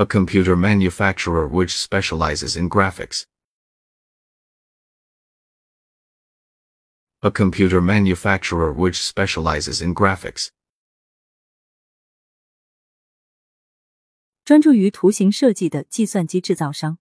A computer manufacturer which specializes in graphics. A computer manufacturer which specializes in graphics. 专注于图形设计的计算机制造商。